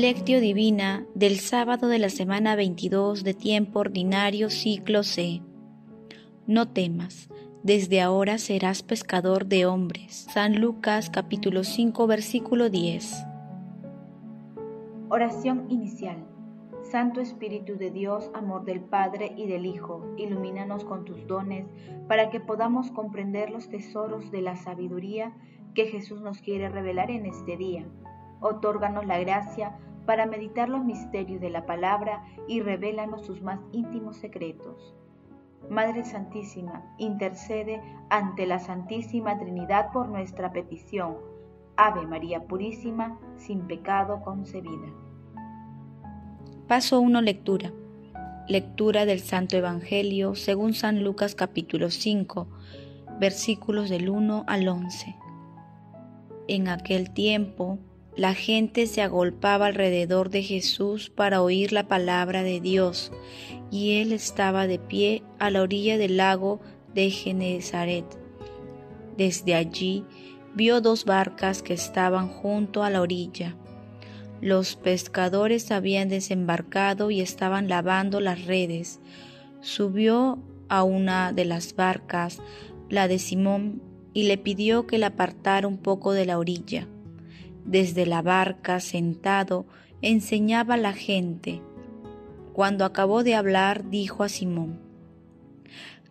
Lectio Divina del sábado de la semana 22 de tiempo ordinario ciclo C. No temas, desde ahora serás pescador de hombres. San Lucas capítulo 5 versículo 10. Oración inicial. Santo Espíritu de Dios, amor del Padre y del Hijo, ilumínanos con tus dones para que podamos comprender los tesoros de la sabiduría que Jesús nos quiere revelar en este día Otórganos la gracia para meditar los misterios de la palabra y revélanos sus más íntimos secretos. Madre Santísima, intercede ante la Santísima Trinidad por nuestra petición. Ave María Purísima, sin pecado concebida. Paso 1. Lectura. Lectura del Santo Evangelio según San Lucas capítulo 5, versículos del 1 al 11. En aquel tiempo, la gente se agolpaba alrededor de Jesús para oír la palabra de Dios, y él estaba de pie a la orilla del lago de Genezaret. Desde allí vio dos barcas que estaban junto a la orilla. Los pescadores habían desembarcado y estaban lavando las redes. Subió a una de las barcas, la de Simón, y le pidió que la apartara un poco de la orilla. Desde la barca, sentado, enseñaba a la gente. Cuando acabó de hablar, dijo a Simón,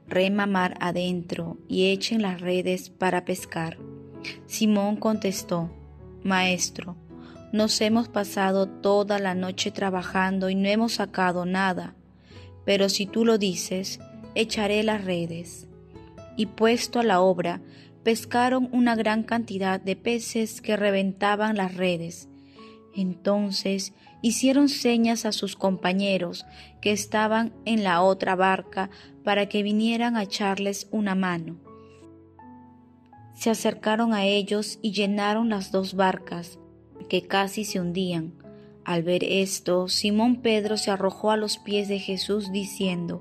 Rema mar adentro y echen las redes para pescar. Simón contestó, Maestro, nos hemos pasado toda la noche trabajando y no hemos sacado nada, pero si tú lo dices, echaré las redes. Y puesto a la obra, pescaron una gran cantidad de peces que reventaban las redes. Entonces hicieron señas a sus compañeros que estaban en la otra barca para que vinieran a echarles una mano. Se acercaron a ellos y llenaron las dos barcas, que casi se hundían. Al ver esto, Simón Pedro se arrojó a los pies de Jesús diciendo,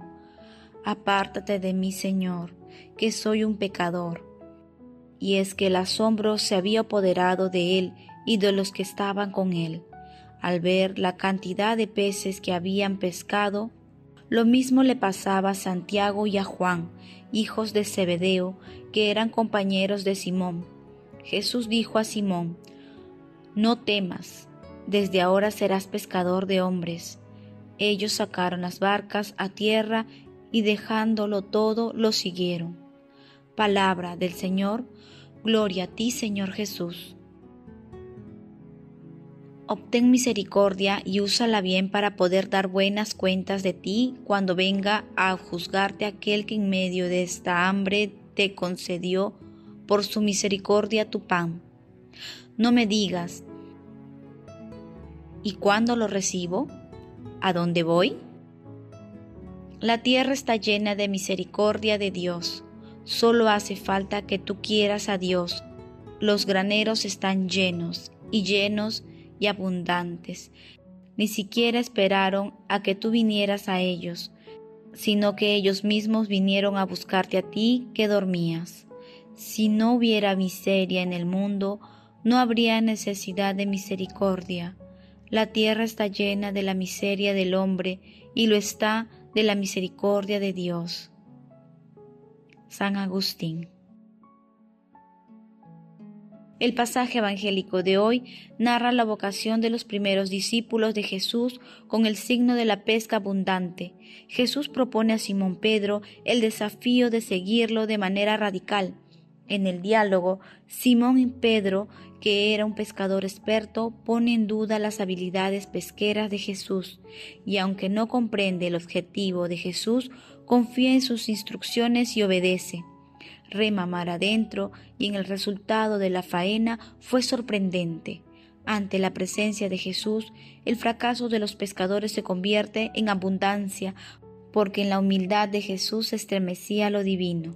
Apártate de mí, Señor, que soy un pecador y es que el asombro se había apoderado de él y de los que estaban con él. Al ver la cantidad de peces que habían pescado, lo mismo le pasaba a Santiago y a Juan, hijos de Zebedeo, que eran compañeros de Simón. Jesús dijo a Simón, No temas, desde ahora serás pescador de hombres. Ellos sacaron las barcas a tierra y dejándolo todo lo siguieron. Palabra del Señor, gloria a ti Señor Jesús. Obtén misericordia y úsala bien para poder dar buenas cuentas de ti cuando venga a juzgarte aquel que en medio de esta hambre te concedió por su misericordia tu pan. No me digas, ¿y cuándo lo recibo? ¿A dónde voy? La tierra está llena de misericordia de Dios Solo hace falta que tú quieras a Dios. Los graneros están llenos y llenos y abundantes. Ni siquiera esperaron a que tú vinieras a ellos, sino que ellos mismos vinieron a buscarte a ti que dormías. Si no hubiera miseria en el mundo, no habría necesidad de misericordia. La tierra está llena de la miseria del hombre y lo está de la misericordia de Dios. San Agustín. El pasaje evangélico de hoy narra la vocación de los primeros discípulos de Jesús con el signo de la pesca abundante. Jesús propone a Simón Pedro el desafío de seguirlo de manera radical. En el diálogo, Simón Pedro, que era un pescador experto, pone en duda las habilidades pesqueras de Jesús, y aunque no comprende el objetivo de Jesús, confía en sus instrucciones y obedece. Rema mar adentro y en el resultado de la faena fue sorprendente. Ante la presencia de Jesús, el fracaso de los pescadores se convierte en abundancia, porque en la humildad de Jesús se estremecía lo divino.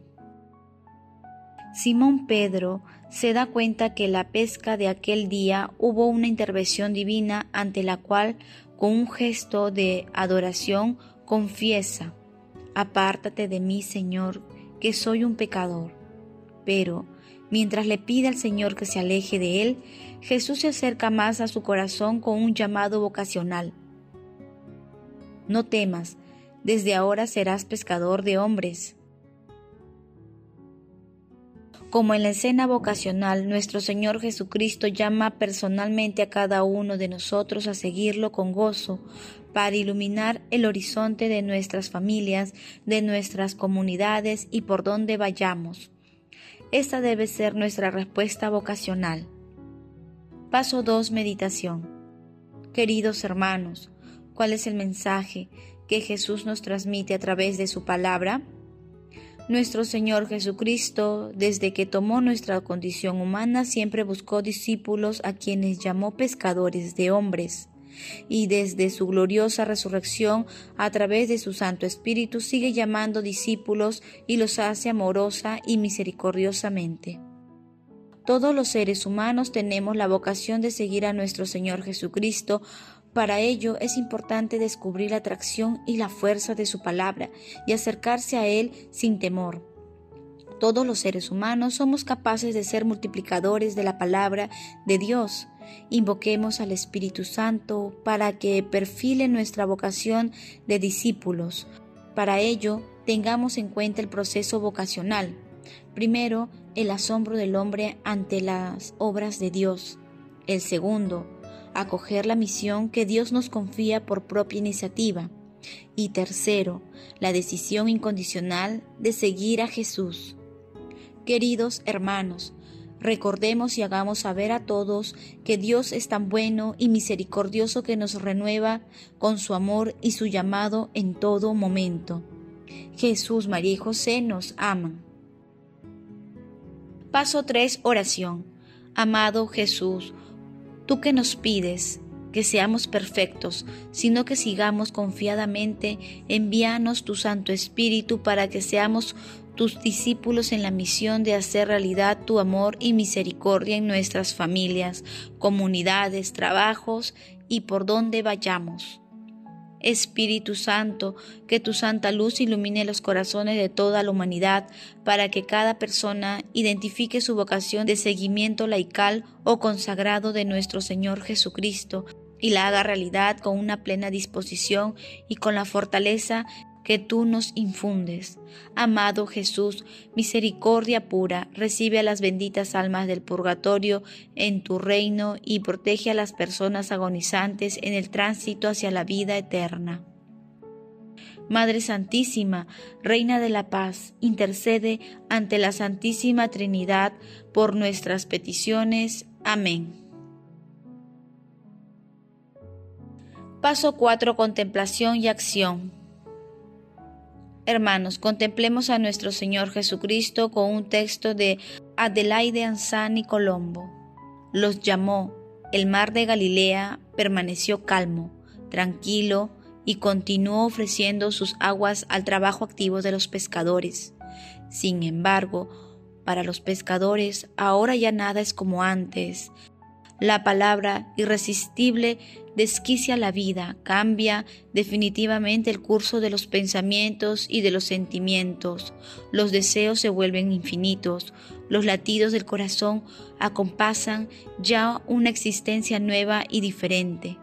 Simón Pedro se da cuenta que la pesca de aquel día hubo una intervención divina ante la cual, con un gesto de adoración, confiesa, Apártate de mí, Señor, que soy un pecador. Pero, Mientras le pide al Señor que se aleje de él, Jesús se acerca más a su corazón con un llamado vocacional. No temas, desde ahora serás pescador de hombres. Como en la escena vocacional, nuestro Señor Jesucristo llama personalmente a cada uno de nosotros a seguirlo con gozo, para iluminar el horizonte de nuestras familias, de nuestras comunidades y por donde vayamos. Esta debe ser nuestra respuesta vocacional. Paso 2. Meditación. Queridos hermanos, ¿cuál es el mensaje que Jesús nos transmite a través de su palabra? Nuestro Señor Jesucristo, desde que tomó nuestra condición humana, siempre buscó discípulos a quienes llamó pescadores de hombres y desde su gloriosa resurrección a través de su Santo Espíritu sigue llamando discípulos y los hace amorosa y misericordiosamente. Todos los seres humanos tenemos la vocación de seguir a nuestro Señor Jesucristo. Para ello es importante descubrir la atracción y la fuerza de su palabra y acercarse a Él sin temor. Todos los seres humanos somos capaces de ser multiplicadores de la palabra de Dios Invoquemos al Espíritu Santo para que perfile nuestra vocación de discípulos. Para ello, tengamos en cuenta el proceso vocacional. Primero, el asombro del hombre ante las obras de Dios. El segundo, acoger la misión que Dios nos confía por propia iniciativa. Y tercero, la decisión incondicional de seguir a Jesús. Queridos hermanos, Recordemos y hagamos saber a todos que Dios es tan bueno y misericordioso que nos renueva con su amor y su llamado en todo momento. Jesús, María y José nos aman. Paso 3. Oración. Amado Jesús, tú que nos pides que seamos perfectos, sino que sigamos confiadamente, envíanos tu Santo Espíritu para que seamos tus discípulos en la misión de hacer realidad tu amor y misericordia en nuestras familias, comunidades, trabajos y por donde vayamos. Espíritu Santo, que tu santa luz ilumine los corazones de toda la humanidad para que cada persona identifique su vocación de seguimiento laical o consagrado de nuestro Señor Jesucristo y la haga realidad con una plena disposición y con la fortaleza que tú nos infundes. Amado Jesús, misericordia pura, recibe a las benditas almas del purgatorio en tu reino y protege a las personas agonizantes en el tránsito hacia la vida eterna. Madre Santísima, Reina de la Paz, intercede ante la Santísima Trinidad por nuestras peticiones. Amén. Paso 4. Contemplación y acción. Hermanos, contemplemos a nuestro Señor Jesucristo con un texto de Adelaide Anzani Colombo. Los llamó, el mar de Galilea permaneció calmo, tranquilo y continuó ofreciendo sus aguas al trabajo activo de los pescadores. Sin embargo, para los pescadores ahora ya nada es como antes. La palabra irresistible desquicia la vida, cambia definitivamente el curso de los pensamientos y de los sentimientos. Los deseos se vuelven infinitos, los latidos del corazón acompasan ya una existencia nueva y diferente.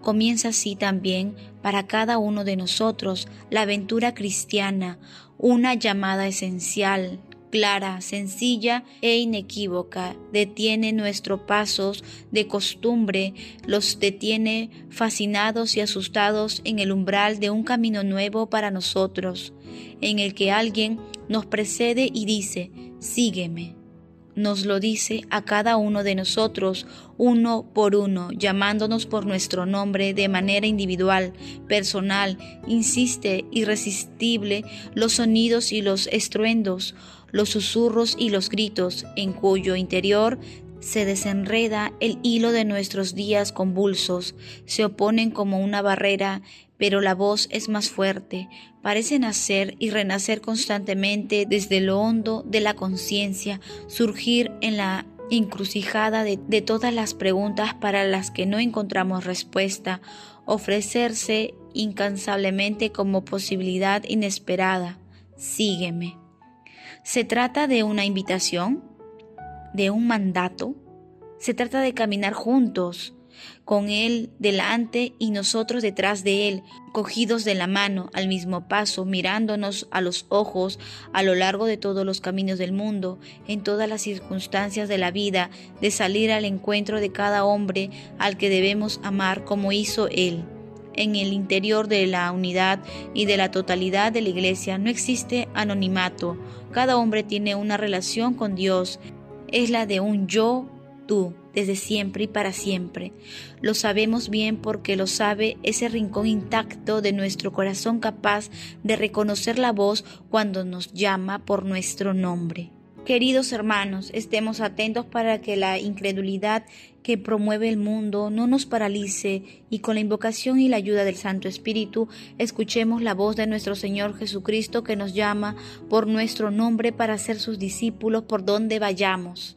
Comienza así también para cada uno de nosotros la aventura cristiana, una llamada esencial, clara, sencilla e inequívoca, detiene nuestros pasos de costumbre, los detiene fascinados y asustados en el umbral de un camino nuevo para nosotros, en el que alguien nos precede y dice, sígueme. Nos lo dice a cada uno de nosotros, uno por uno, llamándonos por nuestro nombre de manera individual, personal, insiste, irresistible, los sonidos y los estruendos, los susurros y los gritos, en cuyo interior se desenreda el hilo de nuestros días convulsos, se oponen como una barrera, pero la voz es más fuerte, parece nacer y renacer constantemente desde lo hondo de la conciencia, surgir en la encrucijada de, de, todas las preguntas para las que no encontramos respuesta, ofrecerse incansablemente como posibilidad inesperada. Sígueme. ¿Se trata de una invitación? ¿De un mandato? Se trata de caminar juntos, con Él delante y nosotros detrás de Él, cogidos de la mano al mismo paso, mirándonos a los ojos a lo largo de todos los caminos del mundo, en todas las circunstancias de la vida, de salir al encuentro de cada hombre al que debemos amar como hizo Él. En el interior de la unidad y de la totalidad de la Iglesia no existe anonimato. Cada hombre tiene una relación con Dios. Es la de un yo tú, desde siempre y para siempre. Lo sabemos bien porque lo sabe ese rincón intacto de nuestro corazón capaz de reconocer la voz cuando nos llama por nuestro nombre. Queridos hermanos, estemos atentos para que la incredulidad que promueve el mundo no nos paralice y con la invocación y la ayuda del Santo Espíritu escuchemos la voz de nuestro Señor Jesucristo que nos llama por nuestro nombre para ser sus discípulos por donde vayamos.